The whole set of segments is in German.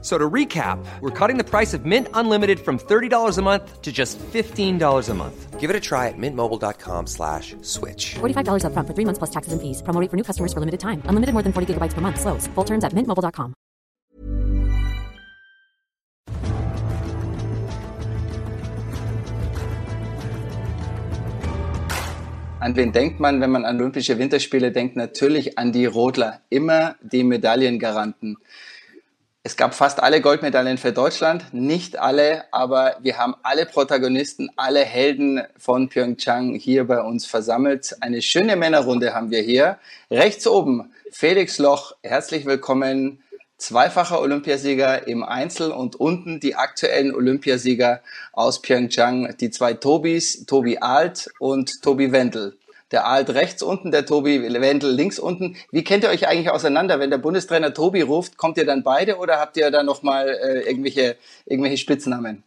So to recap, we're cutting the price of Mint Unlimited from $30 a month to just $15 a month. Give it a try at mintmobile.com slash switch. $45 up front for three months plus taxes and fees. Promo rate for new customers for limited time. Unlimited more than 40 gigabytes per month. Slows. Full terms at mintmobile.com. An wen denkt man, wenn man an Olympische Winterspiele denkt? Natürlich an die Rodler. Immer die Medaillengaranten. Es gab fast alle Goldmedaillen für Deutschland, nicht alle, aber wir haben alle Protagonisten, alle Helden von Pyeongchang hier bei uns versammelt. Eine schöne Männerrunde haben wir hier. Rechts oben Felix Loch, herzlich willkommen, zweifacher Olympiasieger im Einzel und unten die aktuellen Olympiasieger aus Pyeongchang, die zwei Tobis, Tobi Alt und Tobi Wendel der Alt rechts unten, der Tobi Wendel links unten. Wie kennt ihr euch eigentlich auseinander? Wenn der Bundestrainer Tobi ruft, kommt ihr dann beide oder habt ihr da nochmal äh, irgendwelche, irgendwelche Spitznamen?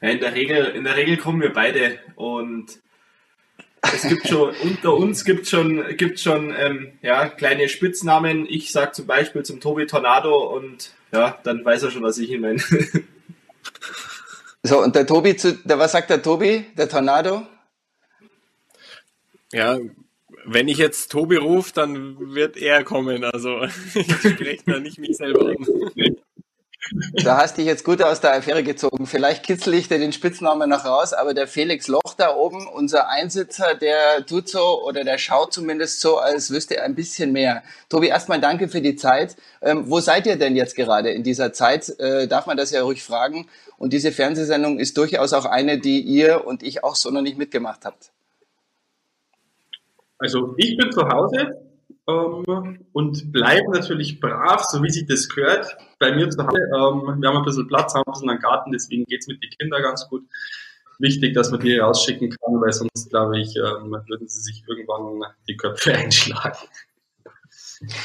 Ja, in, der Regel, in der Regel kommen wir beide und es gibt schon, unter uns gibt schon, gibt schon ähm, ja, kleine Spitznamen. Ich sage zum Beispiel zum Tobi Tornado und ja, dann weiß er schon, was ich ihn meine. So, und der Tobi, zu, der, was sagt der Tobi, der Tornado? Ja, wenn ich jetzt Tobi rufe, dann wird er kommen. Also ich spreche da nicht mich selber an. Da hast dich jetzt gut aus der Affäre gezogen. Vielleicht kitzel ich dir den Spitznamen noch raus, aber der Felix Loch da oben, unser Einsitzer, der tut so oder der schaut zumindest so, als wüsste er ein bisschen mehr. Tobi, erstmal danke für die Zeit. Ähm, wo seid ihr denn jetzt gerade in dieser Zeit? Äh, darf man das ja ruhig fragen. Und diese Fernsehsendung ist durchaus auch eine, die ihr und ich auch so noch nicht mitgemacht habt. Also ich bin zu Hause ähm, und bleibe natürlich brav, so wie sich das gehört, bei mir zu Hause. Ähm, wir haben ein bisschen Platz, haben ein bisschen einen Garten, deswegen geht's mit den Kindern ganz gut. Wichtig, dass man die rausschicken kann, weil sonst, glaube ich, ähm, würden sie sich irgendwann die Köpfe einschlagen.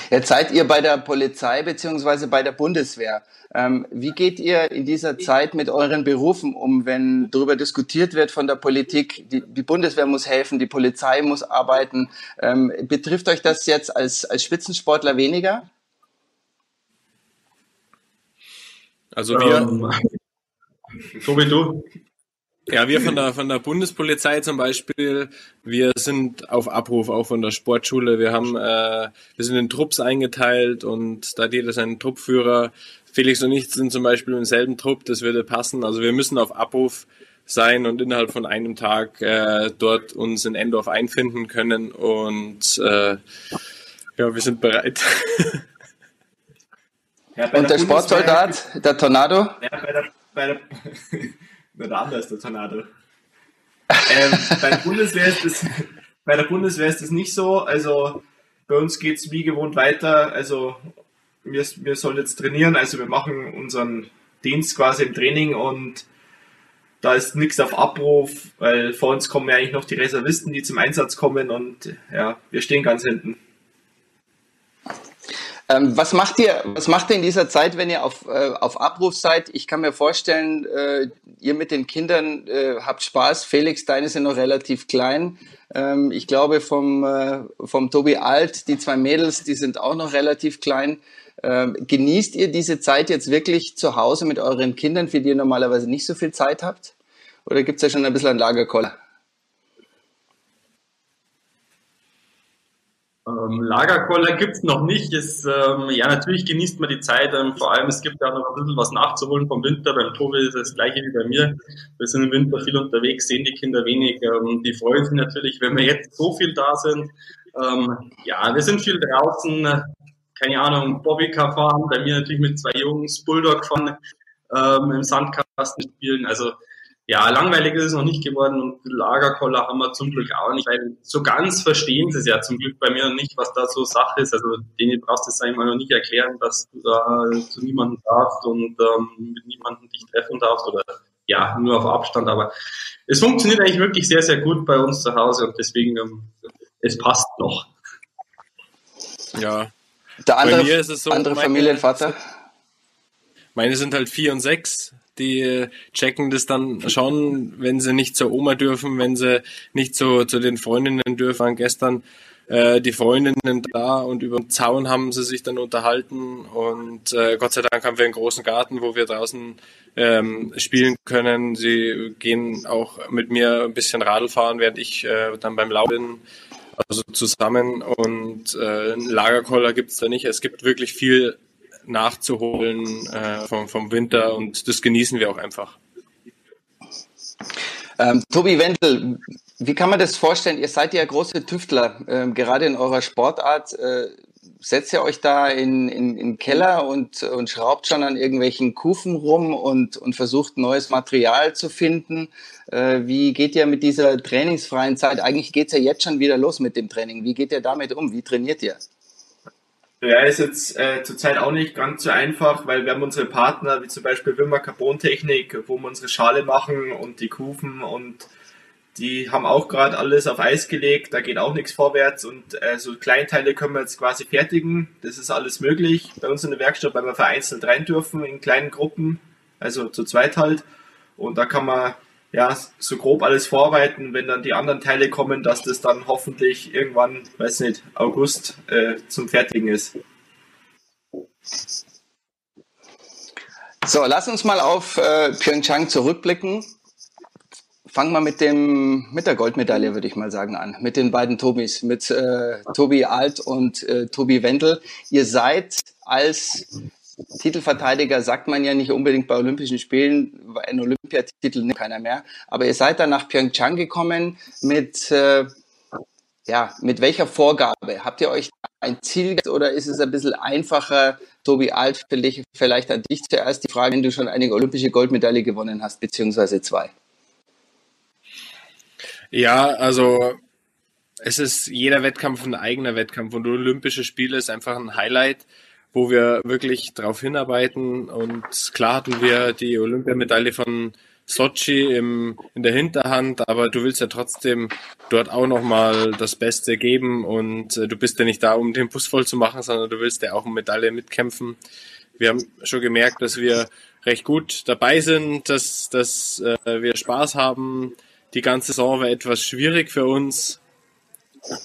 Jetzt seid ihr bei der Polizei beziehungsweise bei der Bundeswehr. Ähm, wie geht ihr in dieser Zeit mit euren Berufen um, wenn darüber diskutiert wird von der Politik, die, die Bundeswehr muss helfen, die Polizei muss arbeiten? Ähm, betrifft euch das jetzt als, als Spitzensportler weniger? Also wir. Ähm, so wie du. Ja, wir von der, von der Bundespolizei zum Beispiel, wir sind auf Abruf, auch von der Sportschule. Wir haben, äh, wir sind in Trupps eingeteilt und da hat jeder seinen Truppführer. Felix und ich sind zum Beispiel im selben Trupp, das würde passen. Also wir müssen auf Abruf sein und innerhalb von einem Tag äh, dort uns in Endorf einfinden können und äh, ja, wir sind bereit. Ja, und der, der Sportsoldat, der Tornado? Ja, bei der, bei der oder anders, der Tornado. ähm, bei, der Bundeswehr ist das, bei der Bundeswehr ist das nicht so. Also bei uns geht es wie gewohnt weiter. Also wir, wir sollen jetzt trainieren. Also wir machen unseren Dienst quasi im Training und da ist nichts auf Abruf, weil vor uns kommen ja eigentlich noch die Reservisten, die zum Einsatz kommen und ja, wir stehen ganz hinten. Ähm, was macht ihr, was macht ihr in dieser Zeit, wenn ihr auf, äh, auf Abruf seid? Ich kann mir vorstellen, äh, ihr mit den Kindern äh, habt Spaß. Felix, deine sind noch relativ klein. Ähm, ich glaube vom, äh, vom Tobi Alt, die zwei Mädels, die sind auch noch relativ klein. Ähm, genießt ihr diese Zeit jetzt wirklich zu Hause mit euren Kindern, für die ihr normalerweise nicht so viel Zeit habt? Oder gibt's ja schon ein bisschen ein Lagerkoller? Ähm, Lagerkoller gibt's noch nicht. Es, ähm, ja, natürlich genießt man die Zeit. Ähm, vor allem, es gibt ja noch ein bisschen was nachzuholen vom Winter. Beim Tobi ist das gleiche wie bei mir. Wir sind im Winter viel unterwegs, sehen die Kinder wenig. Ähm, die freuen sich natürlich, wenn wir jetzt so viel da sind. Ähm, ja, wir sind viel draußen. Keine Ahnung, Bobbycar fahren. Bei mir natürlich mit zwei Jungs, Bulldog fahren, ähm, im Sandkasten spielen. Also ja, langweilig ist es noch nicht geworden und Lagerkoller haben wir zum Glück auch nicht, weil so ganz verstehen sie es ja zum Glück bei mir nicht, was da so Sache ist. Also denen brauchst du es einmal noch nicht erklären, dass du da zu niemandem darfst und ähm, mit niemandem dich treffen darfst oder ja, nur auf Abstand. Aber es funktioniert eigentlich wirklich sehr, sehr gut bei uns zu Hause und deswegen, ähm, es passt noch. Ja, Der andere, Bei mir ist es so, andere Familienvater? Meine sind halt vier und sechs. Die checken das dann schon, wenn sie nicht zur Oma dürfen, wenn sie nicht zu, zu den Freundinnen dürfen. Gestern äh, die Freundinnen da und über den Zaun haben sie sich dann unterhalten und äh, Gott sei Dank haben wir einen großen Garten, wo wir draußen ähm, spielen können. Sie gehen auch mit mir ein bisschen Radl fahren, während ich äh, dann beim Lau bin. Also zusammen und äh, einen Lagerkoller gibt's da nicht. Es gibt wirklich viel nachzuholen äh, vom, vom Winter und das genießen wir auch einfach. Ähm, Tobi Wendel, wie kann man das vorstellen? Ihr seid ja große Tüftler, ähm, gerade in eurer Sportart. Äh, setzt ihr euch da in, in, in Keller und, und schraubt schon an irgendwelchen Kufen rum und, und versucht neues Material zu finden? Äh, wie geht ihr mit dieser trainingsfreien Zeit? Eigentlich geht's ja jetzt schon wieder los mit dem Training. Wie geht ihr damit um? Wie trainiert ihr? Ja, ist jetzt äh, zurzeit auch nicht ganz so einfach, weil wir haben unsere Partner, wie zum Beispiel Wimmer Carbon Technik, wo wir unsere Schale machen und die Kufen und die haben auch gerade alles auf Eis gelegt, da geht auch nichts vorwärts und äh, so Kleinteile können wir jetzt quasi fertigen. Das ist alles möglich bei uns in der Werkstatt, weil wir vereinzelt rein dürfen in kleinen Gruppen, also zu zweit halt. Und da kann man ja so grob alles vorbereiten, wenn dann die anderen Teile kommen, dass das dann hoffentlich irgendwann, weiß nicht, August äh, zum Fertigen ist. So, lass uns mal auf äh, Pyeongchang zurückblicken. Fangen wir mit mit der Goldmedaille, würde ich mal sagen, an. Mit den beiden Tobis, mit äh, Tobi Alt und äh, Tobi Wendel. Ihr seid als Titelverteidiger, sagt man ja nicht unbedingt bei Olympischen Spielen, ein Olympiatitel nimmt keiner mehr. Aber ihr seid dann nach Pyeongchang gekommen mit äh, ja, mit welcher Vorgabe? Habt ihr euch ein Ziel oder ist es ein bisschen einfacher? Tobi Alt, vielleicht an dich zuerst die Frage, wenn du schon eine olympische Goldmedaille gewonnen hast, beziehungsweise zwei. Ja, also es ist jeder Wettkampf ein eigener Wettkampf und Olympische Spiele ist einfach ein Highlight, wo wir wirklich drauf hinarbeiten. Und klar hatten wir die Olympiamedaille von Sochi im, in der Hinterhand, aber du willst ja trotzdem dort auch nochmal das Beste geben und äh, du bist ja nicht da, um den Bus voll zu machen, sondern du willst ja auch eine Medaille mitkämpfen. Wir haben schon gemerkt, dass wir recht gut dabei sind, dass, dass äh, wir Spaß haben, die ganze Saison war etwas schwierig für uns,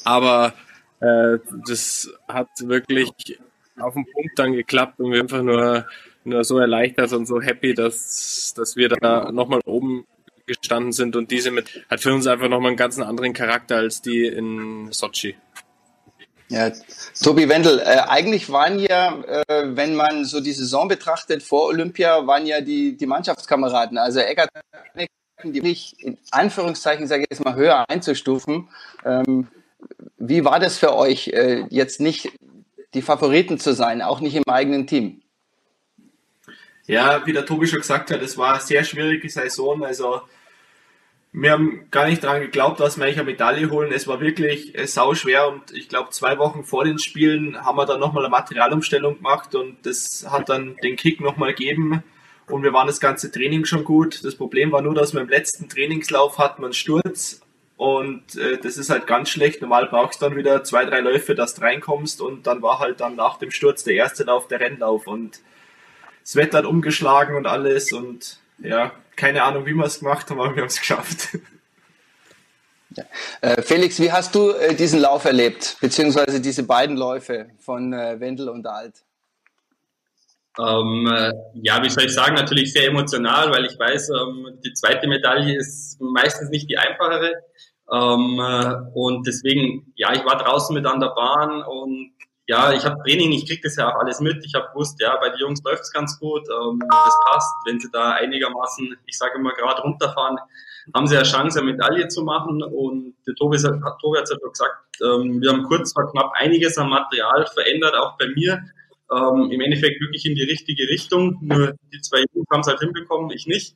aber äh, das hat wirklich auf den Punkt dann geklappt und wir einfach nur, nur so erleichtert und so happy, dass, dass wir da nochmal oben gestanden sind und diese mit hat für uns einfach nochmal einen ganz anderen Charakter als die in Sochi. Ja, Tobi Wendel, äh, eigentlich waren ja, äh, wenn man so die Saison betrachtet vor Olympia, waren ja die, die Mannschaftskameraden, also Eckert die mich in Anführungszeichen, sage ich jetzt mal, höher einzustufen. Ähm, wie war das für euch, äh, jetzt nicht die Favoriten zu sein, auch nicht im eigenen Team? Ja, wie der Tobi schon gesagt hat, es war eine sehr schwierige Saison. Also wir haben gar nicht daran geglaubt, dass wir eine Medaille holen. Es war wirklich äh, sau schwer und ich glaube, zwei Wochen vor den Spielen haben wir dann nochmal eine Materialumstellung gemacht und das hat dann den Kick nochmal gegeben und wir waren das ganze Training schon gut. Das Problem war nur, dass wir im letzten Trainingslauf hatten einen Sturz und äh, das ist halt ganz schlecht. Normal brauchst du dann wieder zwei, drei Läufe, dass du reinkommst und dann war halt dann nach dem Sturz der erste Lauf der Rennlauf und das Wetter hat umgeschlagen und alles und ja, keine Ahnung, wie wir es gemacht haben, aber wir haben es geschafft. Ja. Äh, Felix, wie hast du äh, diesen Lauf erlebt, beziehungsweise diese beiden Läufe von äh, Wendel und Alt? Ähm, äh, ja, wie soll ich sagen, natürlich sehr emotional, weil ich weiß, ähm, die zweite Medaille ist meistens nicht die einfachere. Ähm, äh, und deswegen, ja, ich war draußen mit an der Bahn und ja, ich habe Training, ich krieg das ja auch alles mit. Ich habe gewusst, ja, bei den Jungs läuft's ganz gut, ähm, das passt. Wenn sie da einigermaßen, ich sage immer gerade runterfahren, haben sie eine Chance, eine Medaille zu machen. Und der Tobi, Tobi hat es ja schon gesagt, ähm, wir haben kurz vor knapp einiges am Material verändert, auch bei mir im Endeffekt wirklich in die richtige Richtung. Nur die zwei Jungs haben es halt hinbekommen, ich nicht.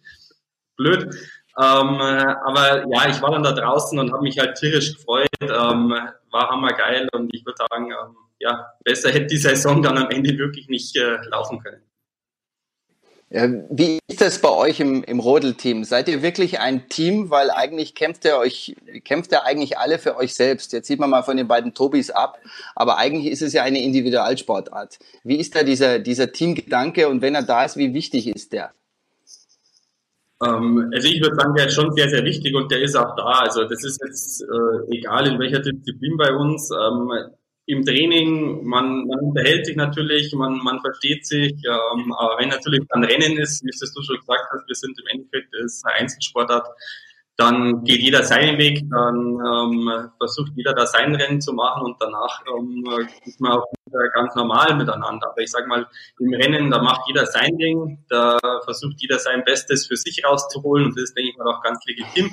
Blöd. Ähm, aber ja, ich war dann da draußen und habe mich halt tierisch gefreut. Ähm, war hammergeil und ich würde sagen, ähm, ja, besser hätte die Saison dann am Ende wirklich nicht äh, laufen können. Wie ist das bei euch im, im Rodelteam? Seid ihr wirklich ein Team? Weil eigentlich kämpft ihr euch, kämpft ihr eigentlich alle für euch selbst. Jetzt sieht man mal von den beiden Tobis ab, aber eigentlich ist es ja eine Individualsportart. Wie ist da dieser, dieser Teamgedanke und wenn er da ist, wie wichtig ist der? Ähm, also ich würde sagen, der ist schon sehr, sehr wichtig und der ist auch da. Also das ist jetzt äh, egal in welcher Disziplin bei uns. Ähm, im Training, man, man unterhält sich natürlich, man, man versteht sich, ähm, aber wenn natürlich dann Rennen ist, wie es du schon gesagt hast, wir sind im Endeffekt ist eine Einzelsportart, dann geht jeder seinen Weg, dann ähm, versucht jeder da sein Rennen zu machen und danach ähm, ist man auch ganz normal miteinander. Aber ich sag mal, im Rennen, da macht jeder sein Ding, da versucht jeder sein Bestes für sich rauszuholen und das ist, denke ich mal, auch ganz legitim.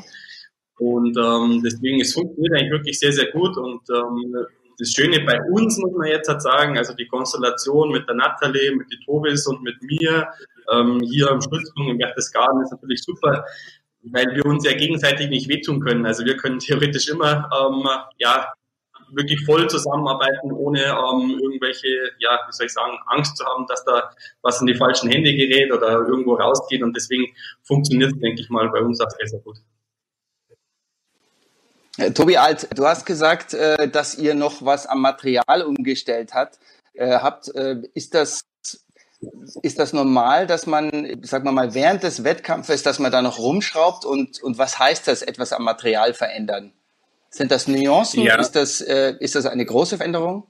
Und ähm, deswegen, es funktioniert eigentlich wirklich sehr, sehr gut und ähm, das Schöne bei uns, muss man jetzt halt sagen, also die Konstellation mit der Natalie, mit die Tobis und mit mir, ähm, hier im Stützpunkt im Berchtesgaden ist natürlich super, weil wir uns ja gegenseitig nicht wehtun können. Also wir können theoretisch immer, ähm, ja, wirklich voll zusammenarbeiten, ohne ähm, irgendwelche, ja, wie soll ich sagen, Angst zu haben, dass da was in die falschen Hände gerät oder irgendwo rausgeht. Und deswegen funktioniert es, denke ich mal, bei uns auch sehr, sehr gut. Äh, Tobi Alt, du hast gesagt, äh, dass ihr noch was am Material umgestellt äh, habt. Ist das, ist das normal, dass man, sagen wir mal, während des Wettkampfes, dass man da noch rumschraubt und, und was heißt das, etwas am Material verändern? Sind das Nuancen? Ja. Ist, das, ist das eine große Veränderung?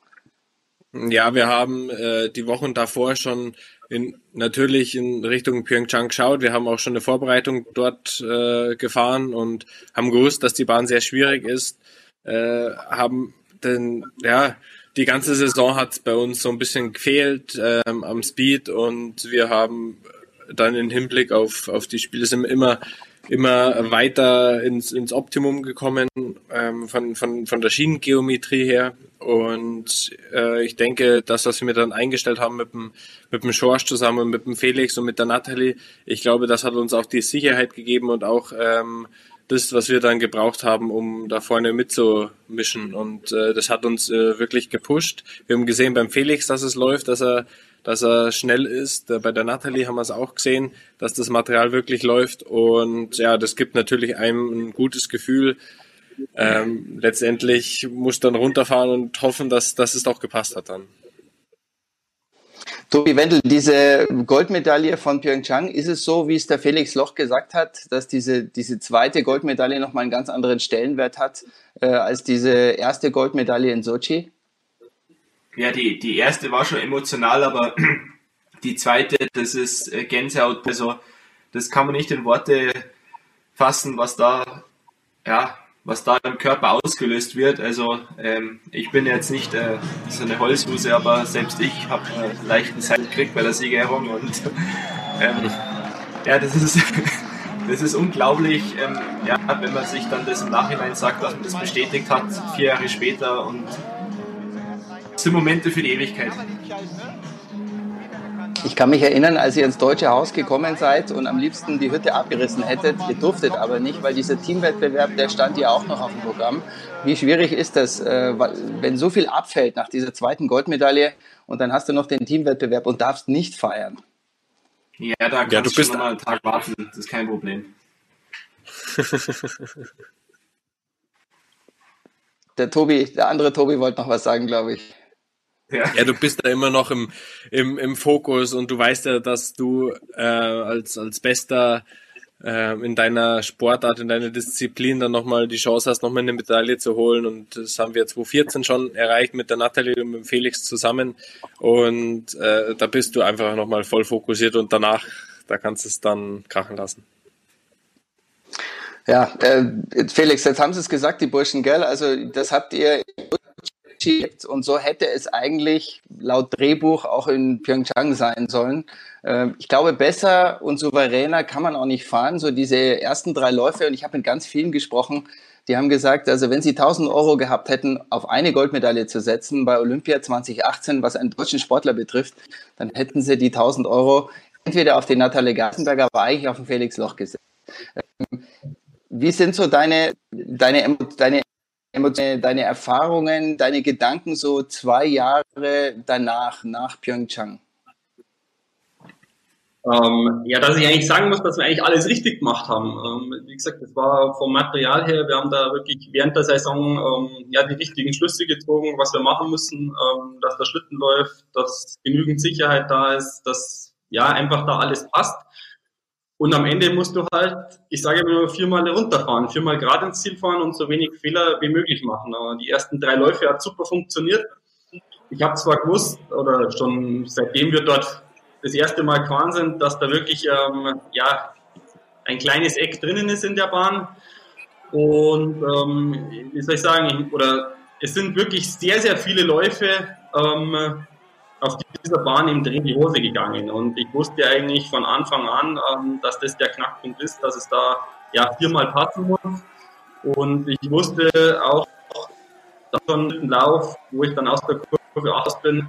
Ja, wir haben äh, die Wochen davor schon in, natürlich in Richtung Pyeongchang geschaut. Wir haben auch schon eine Vorbereitung dort äh, gefahren und haben gewusst, dass die Bahn sehr schwierig ist. Äh, haben denn ja die ganze Saison hat bei uns so ein bisschen gefehlt ähm, am Speed und wir haben dann im Hinblick auf auf die Spiele sind immer immer weiter ins, ins Optimum gekommen ähm, von, von, von der Schienengeometrie her. Und äh, ich denke, das, was wir dann eingestellt haben mit dem, mit dem Schorsch zusammen, mit dem Felix und mit der Natalie, ich glaube, das hat uns auch die Sicherheit gegeben und auch ähm, das, was wir dann gebraucht haben, um da vorne mitzumischen. Und äh, das hat uns äh, wirklich gepusht. Wir haben gesehen beim Felix, dass es läuft, dass er dass er schnell ist. Bei der Natalie haben wir es auch gesehen, dass das Material wirklich läuft. Und ja, das gibt natürlich einem ein gutes Gefühl. Ähm, letztendlich muss dann runterfahren und hoffen, dass, dass es doch gepasst hat dann. Tobi Wendel, diese Goldmedaille von Pyeongchang, ist es so, wie es der Felix Loch gesagt hat, dass diese, diese zweite Goldmedaille nochmal einen ganz anderen Stellenwert hat äh, als diese erste Goldmedaille in Sochi? ja, die, die erste war schon emotional, aber die zweite, das ist äh, Gänsehaut. Also, das kann man nicht in Worte fassen, was da, ja, was da im Körper ausgelöst wird. Also, ähm, ich bin jetzt nicht äh, so eine Holzhuse, aber selbst ich habe äh, leichten Zeit bei der Siegerehrung und ähm, ja, das ist, das ist unglaublich, ähm, ja, wenn man sich dann das im Nachhinein sagt, dass man das bestätigt hat, vier Jahre später und sind Momente für die Ewigkeit. Ich kann mich erinnern, als ihr ins Deutsche Haus gekommen seid und am liebsten die Hütte abgerissen hättet. Ihr durftet aber nicht, weil dieser Teamwettbewerb, der stand ja auch noch auf dem Programm. Wie schwierig ist das, äh, wenn so viel abfällt nach dieser zweiten Goldmedaille und dann hast du noch den Teamwettbewerb und darfst nicht feiern? Ja, da kannst ja, du bist schon mal einen Tag warten, das ist kein Problem. der Tobi, der andere Tobi wollte noch was sagen, glaube ich. Ja. ja, du bist da immer noch im, im, im Fokus und du weißt ja, dass du äh, als, als Bester äh, in deiner Sportart, in deiner Disziplin dann nochmal die Chance hast, nochmal eine Medaille zu holen. Und das haben wir 2014 schon erreicht mit der Nathalie und mit dem Felix zusammen. Und äh, da bist du einfach nochmal voll fokussiert und danach, da kannst du es dann krachen lassen. Ja, äh, Felix, jetzt haben Sie es gesagt, die Burschen, gell? Also das habt ihr und so hätte es eigentlich laut Drehbuch auch in Pyeongchang sein sollen. Ähm, ich glaube, besser und souveräner kann man auch nicht fahren. So diese ersten drei Läufe, und ich habe mit ganz vielen gesprochen, die haben gesagt, also wenn sie 1000 Euro gehabt hätten, auf eine Goldmedaille zu setzen bei Olympia 2018, was einen deutschen Sportler betrifft, dann hätten sie die 1000 Euro entweder auf den Natalie Gartenberger, aber eigentlich auf den Felix Loch gesetzt. Ähm, wie sind so deine, deine, deine deine Erfahrungen, deine Gedanken so zwei Jahre danach, nach Pyeongchang? Ähm, ja, dass ich eigentlich sagen muss, dass wir eigentlich alles richtig gemacht haben. Ähm, wie gesagt, das war vom Material her, wir haben da wirklich während der Saison ähm, ja die richtigen Schlüsse gezogen, was wir machen müssen, ähm, dass der Schlitten läuft, dass genügend Sicherheit da ist, dass ja einfach da alles passt. Und am Ende musst du halt, ich sage immer, viermal runterfahren, viermal gerade ins Ziel fahren und so wenig Fehler wie möglich machen. Aber die ersten drei Läufe hat super funktioniert. Ich habe zwar gewusst, oder schon seitdem wir dort das erste Mal gefahren sind, dass da wirklich ähm, ja, ein kleines Eck drinnen ist in der Bahn. Und ähm, wie soll ich sagen, oder es sind wirklich sehr, sehr viele Läufe ähm, auf dieser Bahn im Dreh die Hose gegangen. Und ich wusste eigentlich von Anfang an, ähm, dass das der Knackpunkt ist, dass es da ja viermal passen muss. Und ich wusste auch, schon ein Lauf, wo ich dann aus der Kurve raus bin,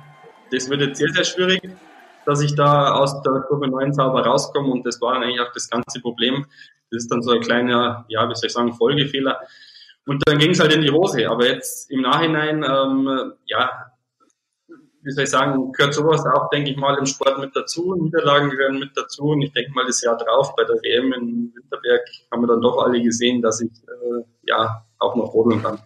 das wird jetzt sehr, sehr schwierig, dass ich da aus der Kurve 9 sauber rauskomme. Und das war dann eigentlich auch das ganze Problem. Das ist dann so ein kleiner, ja, wie soll ich sagen, Folgefehler. Und dann ging es halt in die Hose. Aber jetzt im Nachhinein, ähm, ja, wie soll ich sagen, gehört sowas auch, denke ich mal, im Sport mit dazu. Niederlagen gehören mit dazu. Und ich denke mal, das Jahr drauf bei der WM in Winterberg haben wir dann doch alle gesehen, dass ich äh, ja auch noch rodeln kann.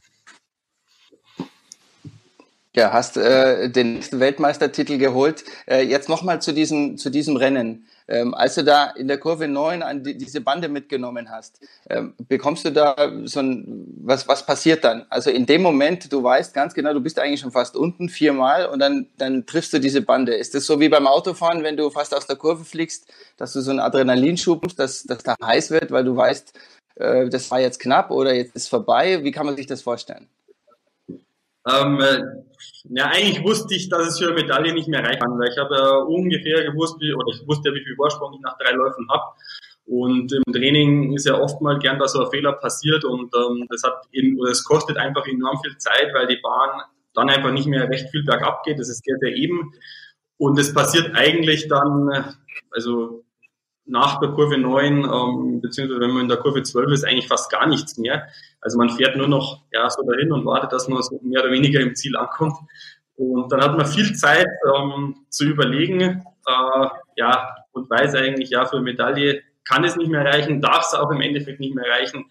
Ja, hast äh, den nächsten Weltmeistertitel geholt. Äh, jetzt nochmal zu diesem, zu diesem Rennen. Ähm, als du da in der Kurve 9 an die, diese Bande mitgenommen hast, ähm, bekommst du da so ein, was, was passiert dann? Also in dem Moment, du weißt ganz genau, du bist eigentlich schon fast unten viermal und dann, dann triffst du diese Bande. Ist das so wie beim Autofahren, wenn du fast aus der Kurve fliegst, dass du so einen Adrenalinschub, dass, dass da heiß wird, weil du weißt, äh, das war jetzt knapp oder jetzt ist vorbei? Wie kann man sich das vorstellen? Ähm, äh, ja, eigentlich wusste ich, dass es für eine Medaille nicht mehr reichen kann, weil ich habe ja ungefähr gewusst, wie, oder ich wusste ja, wie viel Vorsprung ich nach drei Läufen habe. Und im Training ist ja oft mal gern, dass so ein Fehler passiert und ähm, das hat eben, oder es kostet einfach enorm viel Zeit, weil die Bahn dann einfach nicht mehr recht viel bergab geht. Das ist sehr, sehr eben. Und es passiert eigentlich dann, also nach der Kurve 9, ähm, beziehungsweise wenn man in der Kurve 12 ist, eigentlich fast gar nichts mehr. Also man fährt nur noch ja, so dahin und wartet, dass man so mehr oder weniger im Ziel ankommt. Und dann hat man viel Zeit ähm, zu überlegen, äh, ja, und weiß eigentlich, ja, für Medaille kann es nicht mehr reichen, darf es auch im Endeffekt nicht mehr reichen.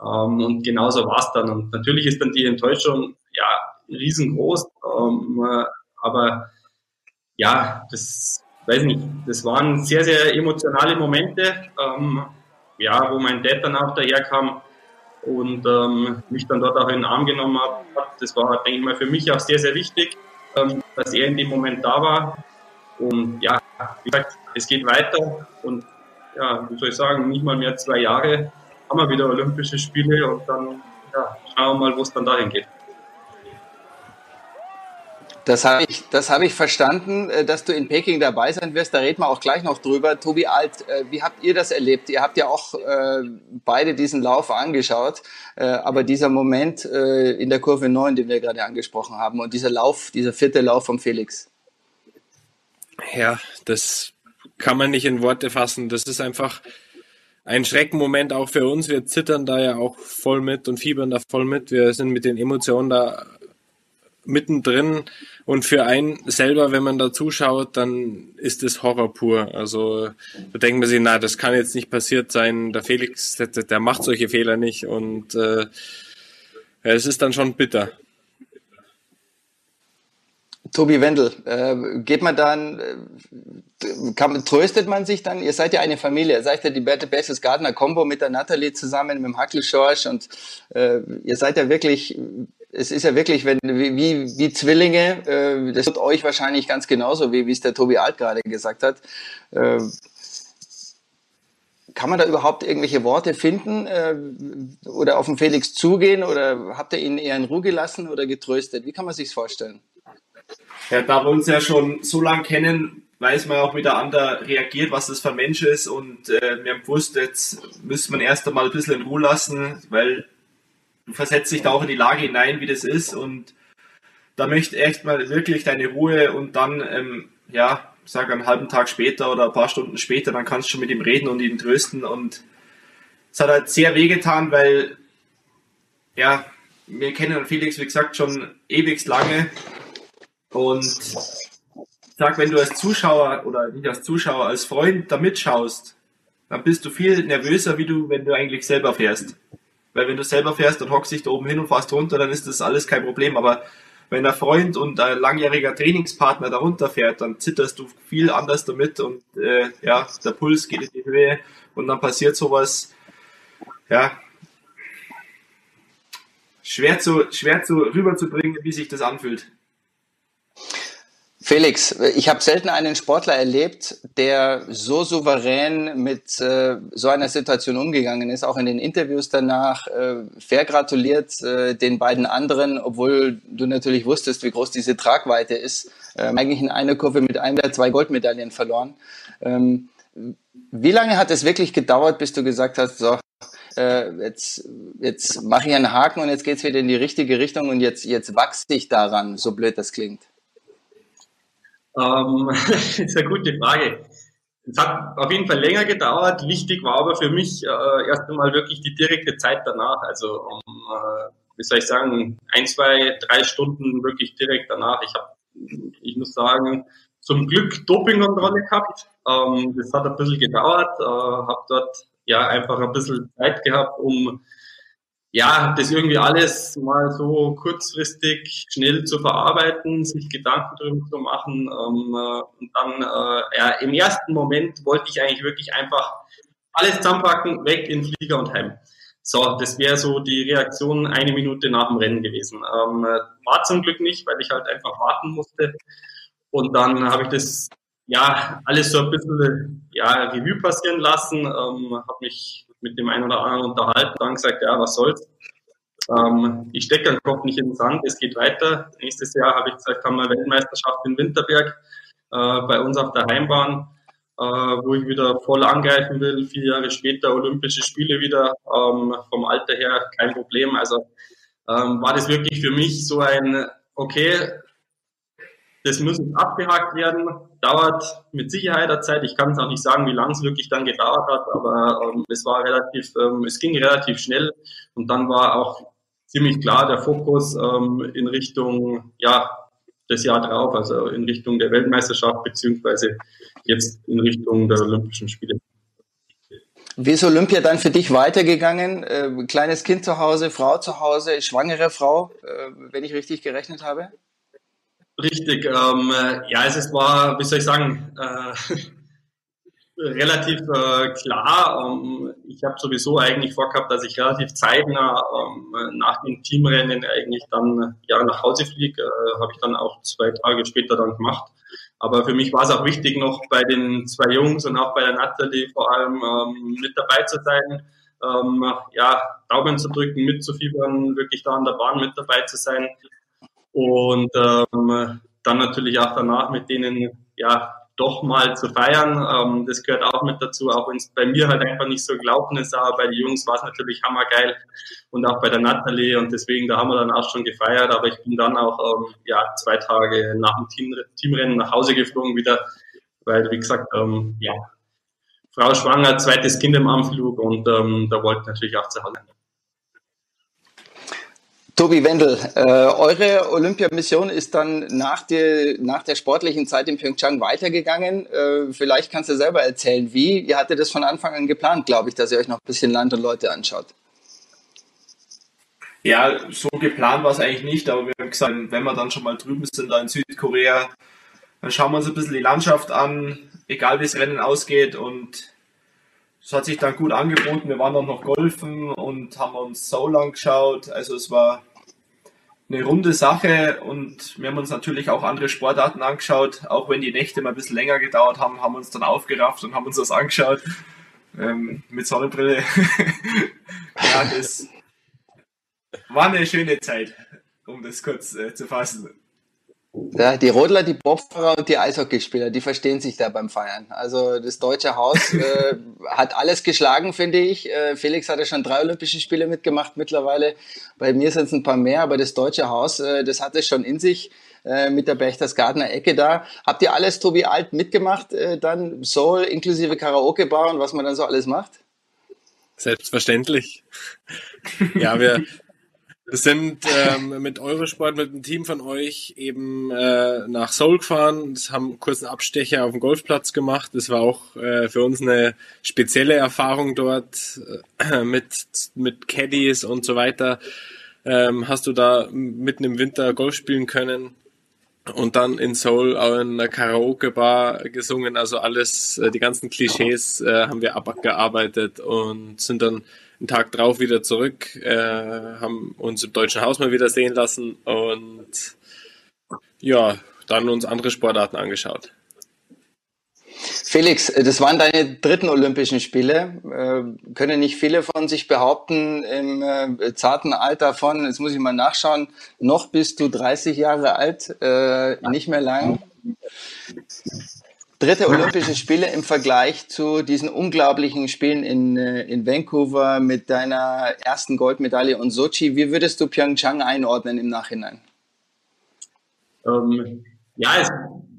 Ähm, und genauso war es dann. Und natürlich ist dann die Enttäuschung, ja, riesengroß. Ähm, äh, aber ja, das weiß nicht, das waren sehr, sehr emotionale Momente, ähm, ja, wo mein Dad dann auch daherkam und ähm, mich dann dort auch in den Arm genommen hat. Das war, denke ich mal, für mich auch sehr, sehr wichtig, ähm, dass er in dem Moment da war. Und ja, wie gesagt, es geht weiter und ja, wie soll ich sagen, nicht mal mehr zwei Jahre haben wir wieder Olympische Spiele und dann ja, schauen wir mal, wo es dann dahin geht. Das habe ich, habe ich verstanden, äh, dass du in Peking dabei sein wirst. Da reden wir auch gleich noch drüber. Tobi Alt, äh, wie habt ihr das erlebt? Ihr habt ja auch äh, beide diesen Lauf angeschaut, aber dieser Moment in der Kurve 9, den wir gerade angesprochen haben, und dieser Lauf, dieser vierte Lauf vom Felix. Ja, das kann man nicht in Worte fassen. Das ist einfach ein Schreckenmoment auch für uns. Wir zittern da ja auch voll mit und fiebern da voll mit. Wir sind mit den Emotionen da mittendrin und für einen selber, wenn man da zuschaut, dann ist es Horror pur. Also da denkt man sich, na, das kann jetzt nicht passiert sein. Der Felix, der, der macht solche Fehler nicht und äh, es ist dann schon bitter. Tobi Wendel, äh, geht man dann, äh, kann, tröstet man sich dann? Ihr seid ja eine Familie, ihr seid ja die Bertelsgardner Gardner Combo mit der Natalie zusammen, mit dem Hackel Schorsch und äh, ihr seid ja wirklich es ist ja wirklich, wenn, wie, wie Zwillinge, äh, das tut euch wahrscheinlich ganz genauso, wie, es der Tobi Alt gerade gesagt hat. Äh, kann man da überhaupt irgendwelche Worte finden äh, oder auf den Felix zugehen oder habt ihr ihn eher in Ruhe gelassen oder getröstet? Wie kann man sich's vorstellen? Ja, da wir uns ja schon so lange kennen, weiß man auch, wie der andere reagiert, was das für ein Mensch ist und äh, wir haben gewusst, jetzt müssen wir erst einmal ein bisschen in Ruhe lassen, weil du versetzt dich da auch in die Lage hinein, wie das ist. Und da möchte echt mal wirklich deine Ruhe und dann, ähm, ja, sag einen halben Tag später oder ein paar Stunden später, dann kannst du schon mit ihm reden und ihn trösten. Und es hat halt sehr wehgetan, weil, ja, wir kennen Felix, wie gesagt, schon ewig lange. Und sag, wenn du als Zuschauer oder nicht als Zuschauer, als Freund da mitschaust, dann bist du viel nervöser, wie du, wenn du eigentlich selber fährst. Weil wenn du selber fährst und hockst dich da oben hin und fährst runter, dann ist das alles kein Problem. Aber wenn ein Freund und ein langjähriger Trainingspartner darunter fährt, dann zitterst du viel anders damit und äh, ja, der Puls geht in die Höhe und dann passiert sowas, ja, schwer zu, schwer zu rüberzubringen, wie sich das anfühlt. Felix, ich habe selten einen Sportler erlebt, der so souverän mit äh, so einer Situation umgegangen ist, auch in den Interviews danach. Äh, fair gratuliert äh, den beiden anderen, obwohl du natürlich wusstest, wie groß diese Tragweite ist. Ähm, eigentlich in einer Kurve mit einem der zwei Goldmedaillen verloren. Ähm, wie lange hat es wirklich gedauert, bis du gesagt hast, so, äh, jetzt, jetzt mache ich einen Haken und jetzt geht's wieder in die richtige Richtung und jetzt, jetzt wachse ich daran, so blöd das klingt? Ähm, das ist eine gute Frage. Es hat auf jeden Fall länger gedauert. Wichtig war aber für mich äh, erst einmal wirklich die direkte Zeit danach. Also um, äh, wie soll ich sagen, ein, zwei, drei Stunden wirklich direkt danach. Ich habe, ich muss sagen, zum Glück Dopingkontrolle gehabt. Ähm, das hat ein bisschen gedauert. Äh, habe dort ja einfach ein bisschen Zeit gehabt, um ja, das irgendwie alles mal so kurzfristig schnell zu verarbeiten, sich Gedanken darüber zu machen. Ähm, äh, und dann, äh, ja, im ersten Moment wollte ich eigentlich wirklich einfach alles zusammenpacken, weg in Flieger und heim. So, das wäre so die Reaktion eine Minute nach dem Rennen gewesen. Ähm, war zum Glück nicht, weil ich halt einfach warten musste. Und dann habe ich das ja alles so ein bisschen ja, Revue passieren lassen, ähm, habe mich mit dem einen oder anderen unterhalten, dann gesagt, ja, was soll's. Ähm, ich stecke den Kopf nicht in den Sand, es geht weiter. Nächstes Jahr habe ich gesagt, haben wir Weltmeisterschaft in Winterberg äh, bei uns auf der Heimbahn, äh, wo ich wieder voll angreifen will. Vier Jahre später Olympische Spiele wieder, ähm, vom Alter her kein Problem. Also ähm, war das wirklich für mich so ein, okay, das muss abgehakt werden, dauert mit Sicherheit eine Zeit. Ich kann es auch nicht sagen, wie lange es wirklich dann gedauert hat, aber ähm, es war relativ, ähm, es ging relativ schnell und dann war auch ziemlich klar der Fokus ähm, in Richtung, ja, das Jahr drauf, also in Richtung der Weltmeisterschaft beziehungsweise jetzt in Richtung der Olympischen Spiele. Wie ist Olympia dann für dich weitergegangen? Äh, kleines Kind zu Hause, Frau zu Hause, schwangere Frau, äh, wenn ich richtig gerechnet habe? Richtig, ähm, ja, es war, wie soll ich sagen, äh, relativ äh, klar. Ähm, ich habe sowieso eigentlich vorgehabt, dass ich relativ zeitnah ähm, nach dem Teamrennen eigentlich dann ja nach Hause fliege. Äh, habe ich dann auch zwei Tage später dann gemacht. Aber für mich war es auch wichtig, noch bei den zwei Jungs und auch bei der Natalie vor allem ähm, mit dabei zu sein. Ähm, ja, Daumen zu drücken, mitzufiebern, wirklich da an der Bahn mit dabei zu sein und ähm, dann natürlich auch danach mit denen ja doch mal zu feiern. Ähm, das gehört auch mit dazu, auch wenn es bei mir halt einfach nicht so gelaufen ist, aber bei den Jungs war es natürlich hammergeil. Und auch bei der Natalie und deswegen, da haben wir dann auch schon gefeiert, aber ich bin dann auch ähm, ja zwei Tage nach dem Team, Teamrennen nach Hause geflogen wieder, weil wie gesagt, ähm, ja, Frau schwanger, zweites Kind im Anflug. Und ähm, da wollte ich natürlich auch zu Hause. Tobi Wendel, äh, eure Olympiamission ist dann nach der, nach der sportlichen Zeit in Pyeongchang weitergegangen. Äh, vielleicht kannst du selber erzählen, wie. Ihr hattet das von Anfang an geplant, glaube ich, dass ihr euch noch ein bisschen Land und Leute anschaut. Ja, so geplant war es eigentlich nicht, aber wir haben gesagt, wenn wir dann schon mal drüben sind, da in Südkorea, dann schauen wir uns ein bisschen die Landschaft an, egal wie das Rennen ausgeht und es hat sich dann gut angeboten. Wir waren auch noch golfen und haben uns Soul angeschaut. Also es war eine runde Sache und wir haben uns natürlich auch andere Sportarten angeschaut. Auch wenn die Nächte mal ein bisschen länger gedauert haben, haben wir uns dann aufgerafft und haben uns das angeschaut. Ähm, mit Sonnenbrille. ja, das war eine schöne Zeit, um das kurz äh, zu fassen. Ja, die Rodler, die Bobfahrer und die Eishockeyspieler, die verstehen sich da beim Feiern. Also das deutsche Haus äh, hat alles geschlagen, finde ich. Äh, Felix hat ja schon drei Olympische Spiele mitgemacht mittlerweile. Bei mir sind es ein paar mehr, aber das deutsche Haus, äh, das hat es schon in sich äh, mit der Berchtesgadener Ecke da. Habt ihr alles Tobi Alt mitgemacht, äh, dann Soul inklusive Karaoke-Bar und was man dann so alles macht? Selbstverständlich. ja, wir, Wir sind ähm, mit Eurosport, mit einem Team von euch eben äh, nach Seoul gefahren, das haben kurzen Abstecher auf dem Golfplatz gemacht. Das war auch äh, für uns eine spezielle Erfahrung dort äh, mit, mit Caddies und so weiter. Ähm, hast du da mitten im Winter Golf spielen können? und dann in Seoul auch in einer Karaoke-Bar gesungen. Also alles, äh, die ganzen Klischees äh, haben wir abgearbeitet und sind dann einen Tag drauf wieder zurück, äh, haben uns im Deutschen Haus mal wieder sehen lassen und ja, dann uns andere Sportarten angeschaut. Felix, das waren deine dritten Olympischen Spiele. Äh, können nicht viele von sich behaupten, im äh, zarten Alter von, jetzt muss ich mal nachschauen, noch bist du 30 Jahre alt, äh, nicht mehr lang. Dritte Olympische Spiele im Vergleich zu diesen unglaublichen Spielen in, äh, in Vancouver mit deiner ersten Goldmedaille und Sochi. Wie würdest du Pyeongchang einordnen im Nachhinein? Ähm, ja, es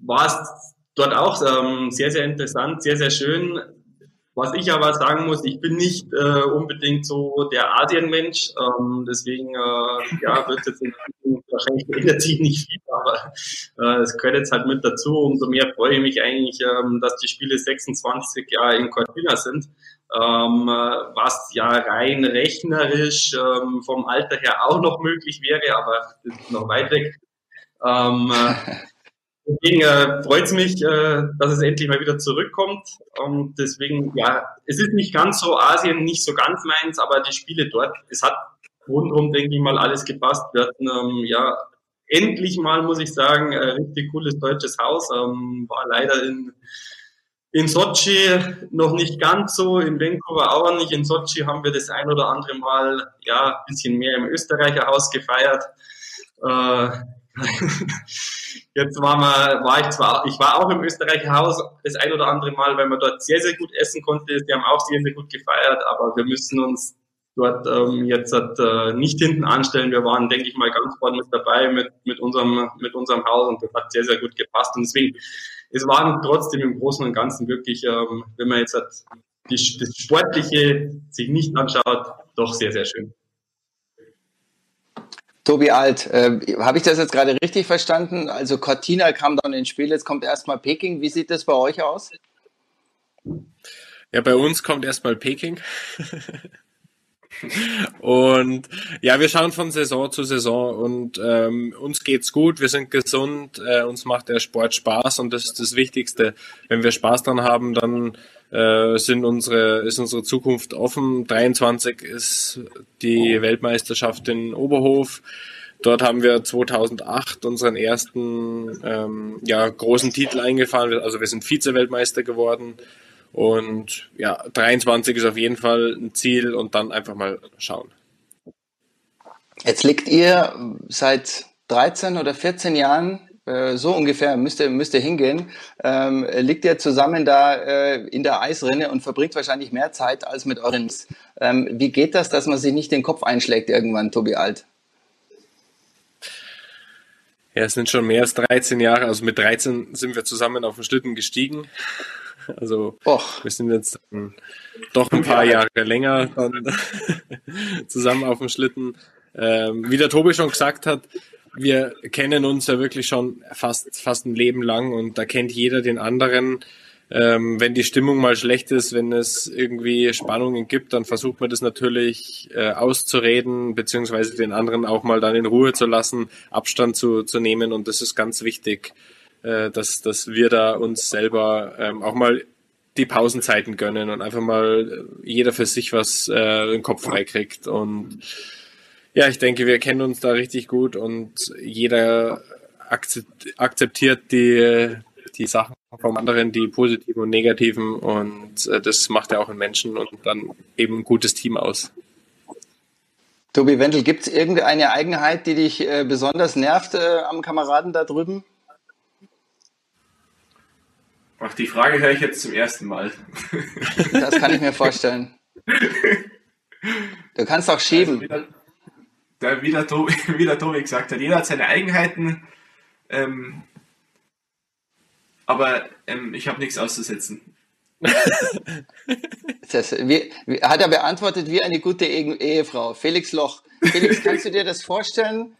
war dort auch ähm, sehr, sehr interessant, sehr, sehr schön. Was ich aber sagen muss, ich bin nicht äh, unbedingt so der Asienmensch, ähm, deswegen äh, ja, wird jetzt wahrscheinlich ändert sich nicht viel, aber äh, es gehört jetzt halt mit dazu. Umso mehr freue ich mich eigentlich, ähm, dass die Spiele 26 Jahre in Cortina sind, ähm, was ja rein rechnerisch ähm, vom Alter her auch noch möglich wäre, aber das ist noch weit weg. Ähm, Deswegen äh, freut es mich, äh, dass es endlich mal wieder zurückkommt. Und deswegen, ja, es ist nicht ganz so Asien, nicht so ganz meins, aber die Spiele dort, es hat rundherum, denke ich mal, alles gepasst. Wir hatten, ähm, ja, endlich mal, muss ich sagen, richtig cooles deutsches Haus. Ähm, war leider in, in Sochi noch nicht ganz so, in Vancouver auch nicht. In Sochi haben wir das ein oder andere Mal, ja, ein bisschen mehr im Österreicher Haus gefeiert. Äh, Jetzt war, man, war ich zwar, ich war auch im Österreicher Haus das ein oder andere Mal, weil man dort sehr, sehr gut essen konnte. Die haben auch sehr, sehr gut gefeiert, aber wir müssen uns dort ähm, jetzt äh, nicht hinten anstellen. Wir waren, denke ich mal, ganz vorne mit dabei mit, mit, unserem, mit unserem Haus und das hat sehr, sehr gut gepasst. Und deswegen, es waren trotzdem im Großen und Ganzen wirklich, ähm, wenn man jetzt hat, die, das Sportliche sich nicht anschaut, doch sehr, sehr schön. Tobi Alt, äh, habe ich das jetzt gerade richtig verstanden? Also Cortina kam dann ins Spiel, jetzt kommt erstmal Peking. Wie sieht das bei euch aus? Ja, bei uns kommt erstmal Peking. und ja, wir schauen von Saison zu Saison und ähm, uns geht's gut, wir sind gesund, äh, uns macht der Sport Spaß und das ist das Wichtigste. Wenn wir Spaß dran haben, dann äh, sind unsere, ist unsere Zukunft offen. 23 ist die Weltmeisterschaft in Oberhof. Dort haben wir 2008 unseren ersten ähm, ja, großen Titel eingefahren. Also wir sind Vize-Weltmeister geworden. Und ja, 23 ist auf jeden Fall ein Ziel und dann einfach mal schauen. Jetzt liegt ihr seit 13 oder 14 Jahren äh, so ungefähr müsste müsste hingehen, ähm, liegt ihr zusammen da äh, in der Eisrinne und verbringt wahrscheinlich mehr Zeit als mit euren. Ähm, wie geht das, dass man sich nicht den Kopf einschlägt irgendwann, Tobi Alt? Ja, es sind schon mehr als 13 Jahre. Also mit 13 sind wir zusammen auf den Schlitten gestiegen. Also Och. wir sind jetzt doch ein paar Jahre länger zusammen auf dem Schlitten. Ähm, wie der Tobi schon gesagt hat, wir kennen uns ja wirklich schon fast, fast ein Leben lang und da kennt jeder den anderen. Ähm, wenn die Stimmung mal schlecht ist, wenn es irgendwie Spannungen gibt, dann versucht man das natürlich äh, auszureden, beziehungsweise den anderen auch mal dann in Ruhe zu lassen, Abstand zu, zu nehmen und das ist ganz wichtig, äh, dass, dass wir da uns selber ähm, auch mal die Pausenzeiten gönnen und einfach mal jeder für sich was äh, den Kopf frei kriegt und ja, ich denke, wir kennen uns da richtig gut und jeder akzeptiert die, die Sachen vom anderen, die positiven und negativen und äh, das macht ja auch einen Menschen und dann eben ein gutes Team aus. Tobi Wendel, gibt es irgendeine Eigenheit, die dich äh, besonders nervt äh, am Kameraden da drüben? Ach, die Frage höre ich jetzt zum ersten Mal. Das kann ich mir vorstellen. Du kannst auch schieben. Also wie, der Tobi, wie der Tobi gesagt hat, jeder hat seine Eigenheiten, ähm, aber ähm, ich habe nichts auszusetzen. das, wie, wie, hat er beantwortet wie eine gute Ehefrau. Felix Loch, Felix, kannst du dir das vorstellen,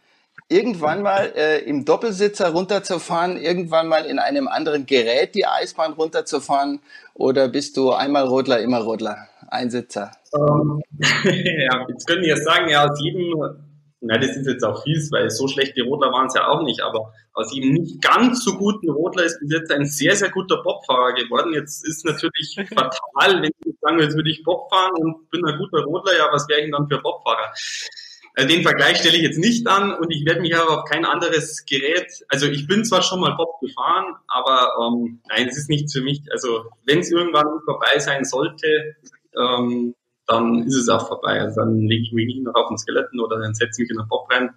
irgendwann mal äh, im Doppelsitzer runterzufahren, irgendwann mal in einem anderen Gerät die Eisbahn runterzufahren? Oder bist du einmal Rodler, immer Rodler? Einsitzer? Ähm, ja, jetzt können wir sagen, ja, aus jedem na, das ist jetzt auch fies, weil so schlechte Rodler waren es ja auch nicht, aber aus ihm nicht ganz so guten Rodler ist bis jetzt ein sehr, sehr guter Bobfahrer geworden. Jetzt ist natürlich fatal, wenn ich sagen, jetzt würde ich Bob fahren und bin ein guter Rodler, ja, was wäre ich denn dann für Bobfahrer? Also den Vergleich stelle ich jetzt nicht an und ich werde mich aber auf kein anderes Gerät, also ich bin zwar schon mal Bob gefahren, aber ähm, nein, es ist nichts für mich. Also wenn es irgendwann vorbei sein sollte, ähm, dann ist es auch vorbei. Also dann lege ich mich nicht noch auf den Skeletten oder dann setze ich mich in den Bob rein.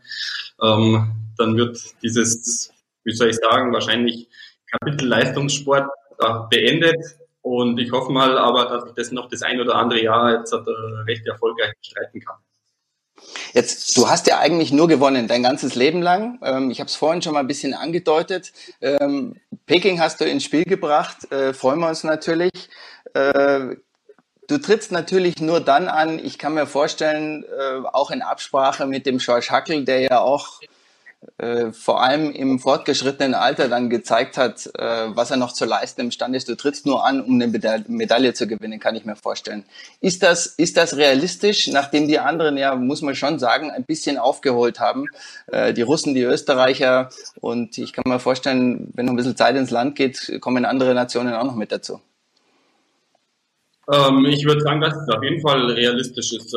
Ähm, dann wird dieses, wie soll ich sagen, wahrscheinlich Kapitel Leistungssport äh, beendet. Und ich hoffe mal aber, dass ich das noch das ein oder andere Jahr jetzt äh, recht erfolgreich streiten kann. Jetzt, du hast ja eigentlich nur gewonnen, dein ganzes Leben lang. Ähm, ich habe es vorhin schon mal ein bisschen angedeutet. Ähm, Peking hast du ins Spiel gebracht, äh, freuen wir uns natürlich. Äh, Du trittst natürlich nur dann an, ich kann mir vorstellen, äh, auch in Absprache mit dem George Hackel, der ja auch äh, vor allem im fortgeschrittenen Alter dann gezeigt hat, äh, was er noch zu leisten imstande ist. Du trittst nur an, um eine Meda Medaille zu gewinnen, kann ich mir vorstellen. Ist das, ist das realistisch, nachdem die anderen ja, muss man schon sagen, ein bisschen aufgeholt haben? Äh, die Russen, die Österreicher und ich kann mir vorstellen, wenn noch ein bisschen Zeit ins Land geht, kommen andere Nationen auch noch mit dazu. Ähm, ich würde sagen, dass es auf jeden Fall realistisch ist.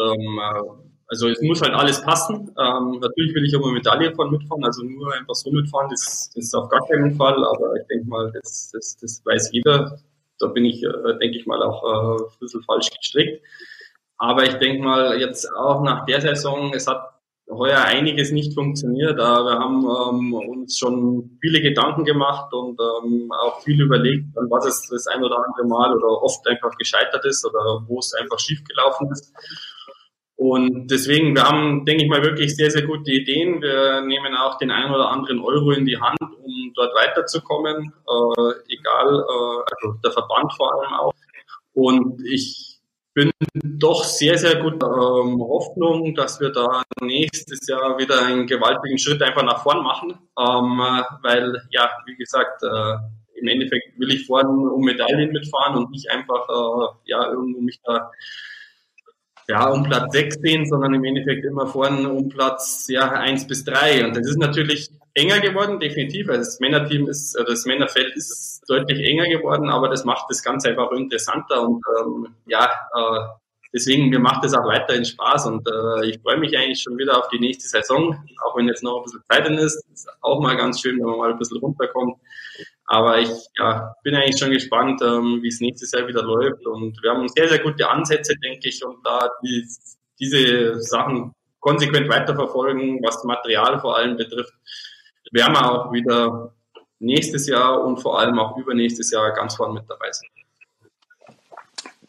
Also es muss halt alles passen. Ähm, natürlich will ich immer Medaille von mitfahren, also nur einfach so mitfahren, das, das ist auf gar keinen Fall, aber ich denke mal, das, das, das weiß jeder. Da bin ich, äh, denke ich mal, auch äh, ein bisschen falsch gestrickt. Aber ich denke mal, jetzt auch nach der Saison, es hat heuer einiges nicht funktioniert. Wir haben ähm, uns schon viele Gedanken gemacht und ähm, auch viel überlegt, an was es das ein oder andere Mal oder oft einfach gescheitert ist oder wo es einfach schiefgelaufen ist. Und deswegen, wir haben, denke ich mal, wirklich sehr, sehr gute Ideen. Wir nehmen auch den einen oder anderen Euro in die Hand, um dort weiterzukommen, äh, egal, äh, also der Verband vor allem auch. Und ich bin doch sehr, sehr gut ähm, Hoffnung, dass wir da nächstes Jahr wieder einen gewaltigen Schritt einfach nach vorn machen, ähm, weil, ja, wie gesagt, äh, im Endeffekt will ich vorne um Medaillen mitfahren und nicht einfach, äh, ja, irgendwo mich da ja, um Platz 6 sehen, sondern im Endeffekt immer vorne um Platz ja, 1 bis 3. Und das ist natürlich enger geworden, definitiv. Also das Männerteam ist, das Männerfeld ist deutlich enger geworden, aber das macht das Ganze einfach interessanter und ähm, ja, äh, deswegen mir macht es auch weiterhin Spaß und äh, ich freue mich eigentlich schon wieder auf die nächste Saison, auch wenn jetzt noch ein bisschen Zeit drin ist. Ist auch mal ganz schön, wenn man mal ein bisschen runterkommt. Aber ich ja, bin eigentlich schon gespannt, ähm, wie es nächstes Jahr wieder läuft. Und wir haben sehr, sehr gute Ansätze, denke ich, und da die, diese Sachen konsequent weiterverfolgen, was Material vor allem betrifft, werden wir auch wieder nächstes Jahr und vor allem auch übernächstes Jahr ganz vorne mit dabei sein.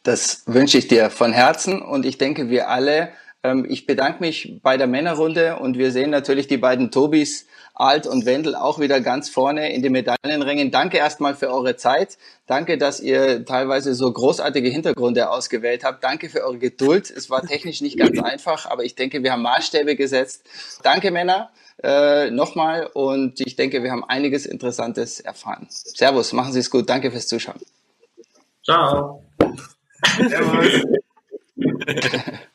Das wünsche ich dir von Herzen und ich denke, wir alle. Ähm, ich bedanke mich bei der Männerrunde und wir sehen natürlich die beiden Tobis, Alt und Wendel, auch wieder ganz vorne in den Medaillenrängen. Danke erstmal für eure Zeit. Danke, dass ihr teilweise so großartige Hintergründe ausgewählt habt. Danke für eure Geduld. Es war technisch nicht ganz einfach, aber ich denke, wir haben Maßstäbe gesetzt. Danke, Männer äh, nochmal und ich denke, wir haben einiges Interessantes erfahren. Servus, machen Sie es gut. Danke fürs Zuschauen. Ciao. Servus.